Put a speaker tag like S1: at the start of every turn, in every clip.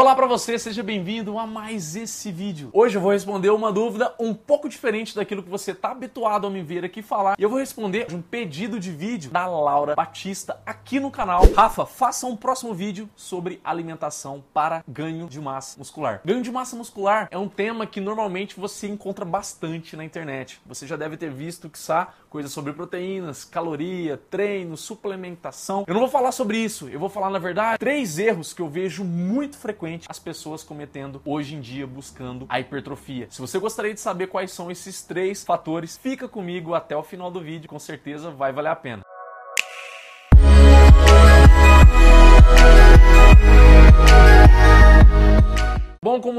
S1: Olá para você, seja bem-vindo a mais esse vídeo. Hoje eu vou responder uma dúvida um pouco diferente daquilo que você está habituado a me ver aqui falar. E eu vou responder um pedido de vídeo da Laura Batista aqui no canal. Rafa, faça um próximo vídeo sobre alimentação para ganho de massa muscular. Ganho de massa muscular é um tema que normalmente você encontra bastante na internet. Você já deve ter visto que está coisas sobre proteínas, caloria, treino, suplementação. Eu não vou falar sobre isso, eu vou falar na verdade três erros que eu vejo muito frequentemente frequente as pessoas cometendo hoje em dia buscando a hipertrofia. Se você gostaria de saber quais são esses três fatores, fica comigo até o final do vídeo, com certeza vai valer a pena.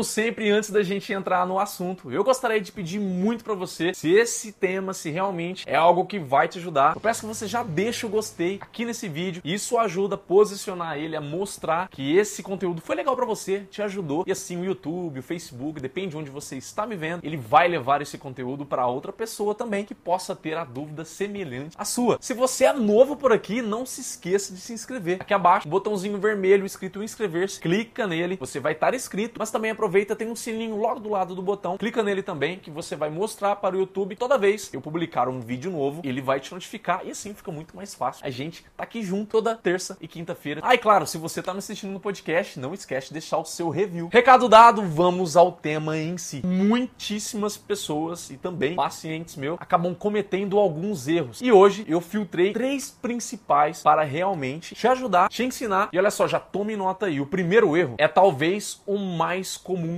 S1: Sempre, antes da gente entrar no assunto, eu gostaria de pedir muito para você, se esse tema, se realmente é algo que vai te ajudar, eu peço que você já deixe o gostei aqui nesse vídeo. Isso ajuda a posicionar ele, a mostrar que esse conteúdo foi legal para você, te ajudou. E assim, o YouTube, o Facebook, depende de onde você está me vendo, ele vai levar esse conteúdo para outra pessoa também que possa ter a dúvida semelhante à sua. Se você é novo por aqui, não se esqueça de se inscrever. Aqui abaixo, botãozinho vermelho escrito inscrever-se, clica nele, você vai estar inscrito, mas também também aproveita, tem um sininho logo do lado do botão. Clica nele também, que você vai mostrar para o YouTube toda vez que eu publicar um vídeo novo, ele vai te notificar e assim fica muito mais fácil. A gente tá aqui junto toda terça e quinta-feira. Ah, e claro, se você tá me assistindo no podcast, não esquece de deixar o seu review. Recado dado, vamos ao tema em si. Muitíssimas pessoas e também pacientes meus acabam cometendo alguns erros. E hoje eu filtrei três principais para realmente te ajudar, te ensinar. E olha só, já tome nota aí. O primeiro erro é talvez o mais mais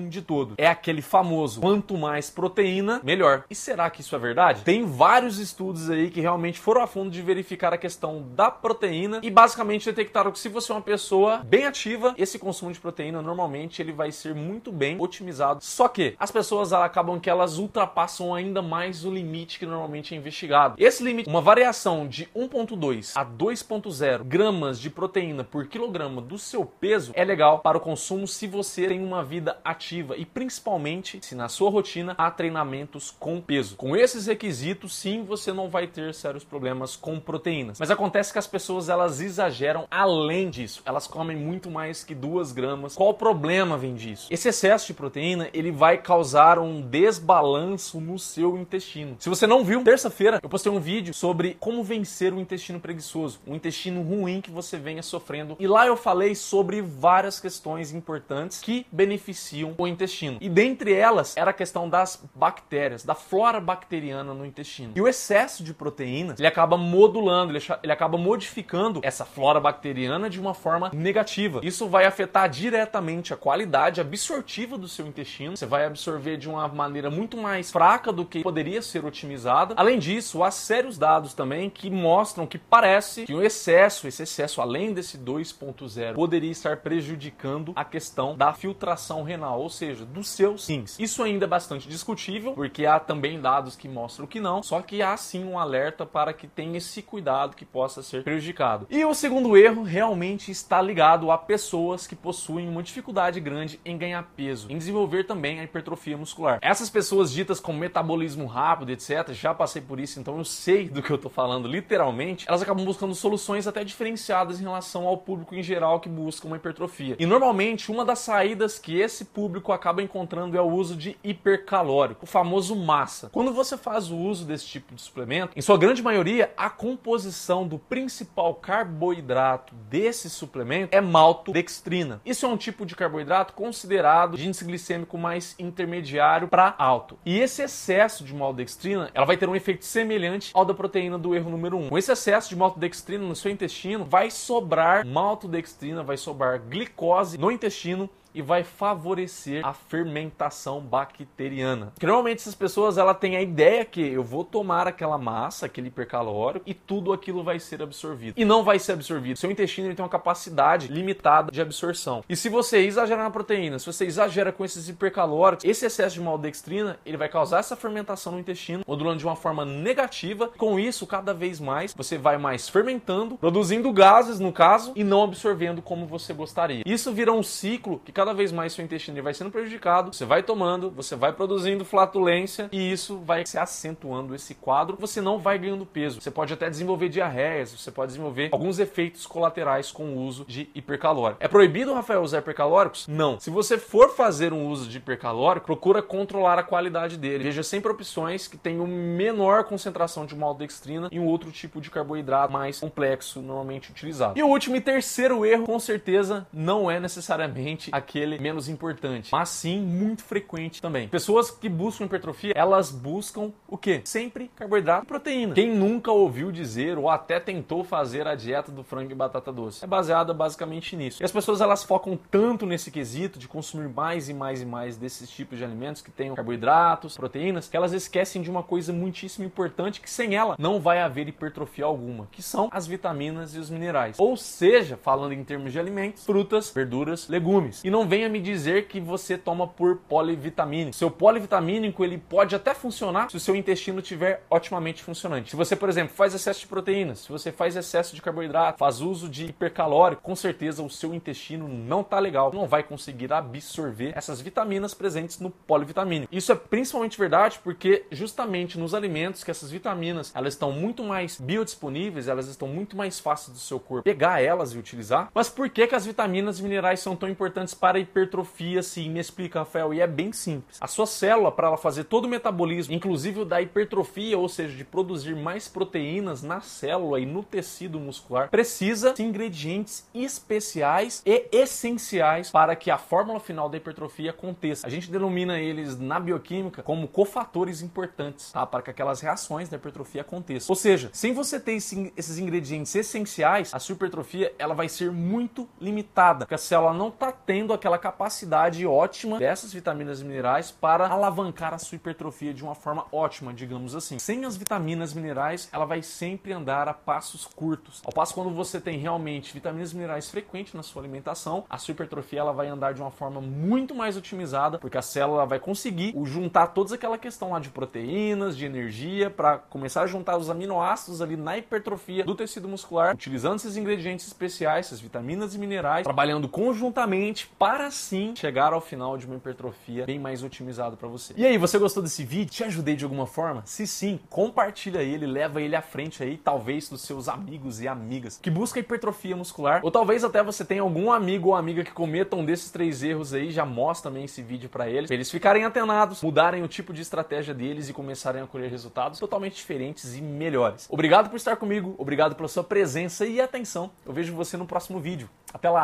S1: de todo. É aquele famoso quanto mais proteína, melhor. E será que isso é verdade? Tem vários estudos aí que realmente foram a fundo de verificar a questão da proteína e basicamente detectaram que se você é uma pessoa bem ativa, esse consumo de proteína normalmente ele vai ser muito bem otimizado. Só que as pessoas acabam que elas ultrapassam ainda mais o limite que normalmente é investigado. Esse limite, uma variação de 1.2 a 2.0 gramas de proteína por quilograma do seu peso é legal para o consumo se você tem uma vida vida ativa e principalmente se na sua rotina há treinamentos com peso. Com esses requisitos, sim, você não vai ter sérios problemas com proteínas. Mas acontece que as pessoas elas exageram além disso. Elas comem muito mais que 2 gramas. Qual o problema vem disso? Esse excesso de proteína ele vai causar um desbalanço no seu intestino. Se você não viu, terça-feira eu postei um vídeo sobre como vencer o intestino preguiçoso, um intestino ruim que você venha sofrendo. E lá eu falei sobre várias questões importantes que beneficiam o intestino. E dentre elas era a questão das bactérias, da flora bacteriana no intestino. E o excesso de proteínas, ele acaba modulando, ele, acaba modificando essa flora bacteriana de uma forma negativa. Isso vai afetar diretamente a qualidade absortiva do seu intestino. Você vai absorver de uma maneira muito mais fraca do que poderia ser otimizada. Além disso, há sérios dados também que mostram que parece que o excesso, esse excesso além desse 2.0, poderia estar prejudicando a questão da filtração função ou seja, dos seus rins. Isso ainda é bastante discutível, porque há também dados que mostram que não, só que há sim um alerta para que tenha esse cuidado que possa ser prejudicado. E o segundo erro realmente está ligado a pessoas que possuem uma dificuldade grande em ganhar peso, em desenvolver também a hipertrofia muscular. Essas pessoas ditas com metabolismo rápido, etc, já passei por isso, então eu sei do que eu estou falando literalmente, elas acabam buscando soluções até diferenciadas em relação ao público em geral que busca uma hipertrofia. E normalmente uma das saídas que esse público acaba encontrando é o uso de hipercalórico, o famoso massa. Quando você faz o uso desse tipo de suplemento, em sua grande maioria, a composição do principal carboidrato desse suplemento é maltodextrina. Isso é um tipo de carboidrato considerado de índice glicêmico mais intermediário para alto. E esse excesso de maltodextrina, ela vai ter um efeito semelhante ao da proteína do erro número 1. Com esse excesso de maltodextrina no seu intestino, vai sobrar maltodextrina, vai sobrar glicose no intestino e vai favorecer a fermentação bacteriana. Normalmente essas pessoas ela tem a ideia que eu vou tomar aquela massa, aquele hipercalórico e tudo aquilo vai ser absorvido. E não vai ser absorvido. Seu intestino ele tem uma capacidade limitada de absorção. E se você exagerar na proteína, se você exagera com esses hipercalóricos, esse excesso de maltodextrina, ele vai causar essa fermentação no intestino, modulando de uma forma negativa. Com isso, cada vez mais você vai mais fermentando, produzindo gases no caso e não absorvendo como você gostaria. Isso vira um ciclo que cada vez mais seu intestino vai sendo prejudicado, você vai tomando, você vai produzindo flatulência e isso vai se acentuando esse quadro, você não vai ganhando peso. Você pode até desenvolver diarreias, você pode desenvolver alguns efeitos colaterais com o uso de hipercalórico. É proibido, Rafael, usar hipercalóricos? Não. Se você for fazer um uso de hipercalórico, procura controlar a qualidade dele. Veja sempre opções que tenham menor concentração de maltodextrina e um outro tipo de carboidrato mais complexo normalmente utilizado. E o último e terceiro erro, com certeza, não é necessariamente aquele menos importante, mas sim muito frequente também. Pessoas que buscam hipertrofia, elas buscam o quê? Sempre carboidrato e proteína. Quem nunca ouviu dizer ou até tentou fazer a dieta do frango e batata doce? É baseada basicamente nisso. E as pessoas elas focam tanto nesse quesito de consumir mais e mais e mais desses tipos de alimentos que tenham carboidratos, proteínas, que elas esquecem de uma coisa muitíssimo importante que sem ela não vai haver hipertrofia alguma, que são as vitaminas e os minerais. Ou seja, falando em termos de alimentos, frutas, verduras, legumes. E não venha me dizer que você toma por polivitamínico. Seu polivitamínico ele pode até funcionar se o seu intestino estiver otimamente funcionante. Se você, por exemplo, faz excesso de proteínas, se você faz excesso de carboidrato, faz uso de hipercalórico, com certeza o seu intestino não tá legal, não vai conseguir absorver essas vitaminas presentes no polivitamínico. Isso é principalmente verdade porque justamente nos alimentos que essas vitaminas elas estão muito mais biodisponíveis, elas estão muito mais fáceis do seu corpo pegar elas e utilizar. Mas por que, que as vitaminas e minerais são tão importantes para a hipertrofia? Assim, me explica, Rafael. E é bem simples. A sua célula, para ela fazer todo o metabolismo, inclusive o da hipertrofia, ou seja, de produzir mais proteínas na célula e no tecido muscular, precisa de ingredientes especiais e essenciais para que a fórmula final da hipertrofia aconteça. A gente denomina eles na bioquímica como cofatores importantes, tá? Para que aquelas reações da hipertrofia aconteçam. Ou seja, sem você ter esses ingredientes essenciais, a sua hipertrofia ela vai ser muito limitada, porque a célula não está tendo aquela capacidade ótima dessas vitaminas e minerais para alavancar a sua hipertrofia de uma forma ótima, digamos assim. Sem as vitaminas e minerais, ela vai sempre andar a passos curtos. Ao passo quando você tem realmente vitaminas e minerais frequentes na sua alimentação, a sua hipertrofia ela vai andar de uma forma muito mais otimizada, porque a célula vai conseguir juntar toda aquela questão lá de proteínas, de energia, para começar a juntar os aminoácidos ali na hipertrofia do tecido muscular, utilizando esses ingredientes especiais, essas vitaminas e minerais, trabalhando conjuntamente para sim chegar ao final de uma hipertrofia bem mais otimizado para você. E aí, você gostou desse vídeo? Te ajudei de alguma forma? Se sim, compartilha ele, leva ele à frente aí, talvez dos seus amigos e amigas que buscam hipertrofia muscular, ou talvez até você tenha algum amigo ou amiga que cometam desses três erros aí, já mostra também esse vídeo para eles, pra eles ficarem atenados, mudarem o tipo de estratégia deles e começarem a colher resultados totalmente diferentes e melhores. Obrigado por estar comigo, obrigado pela sua presença e atenção. Eu vejo você no próximo vídeo. Até lá!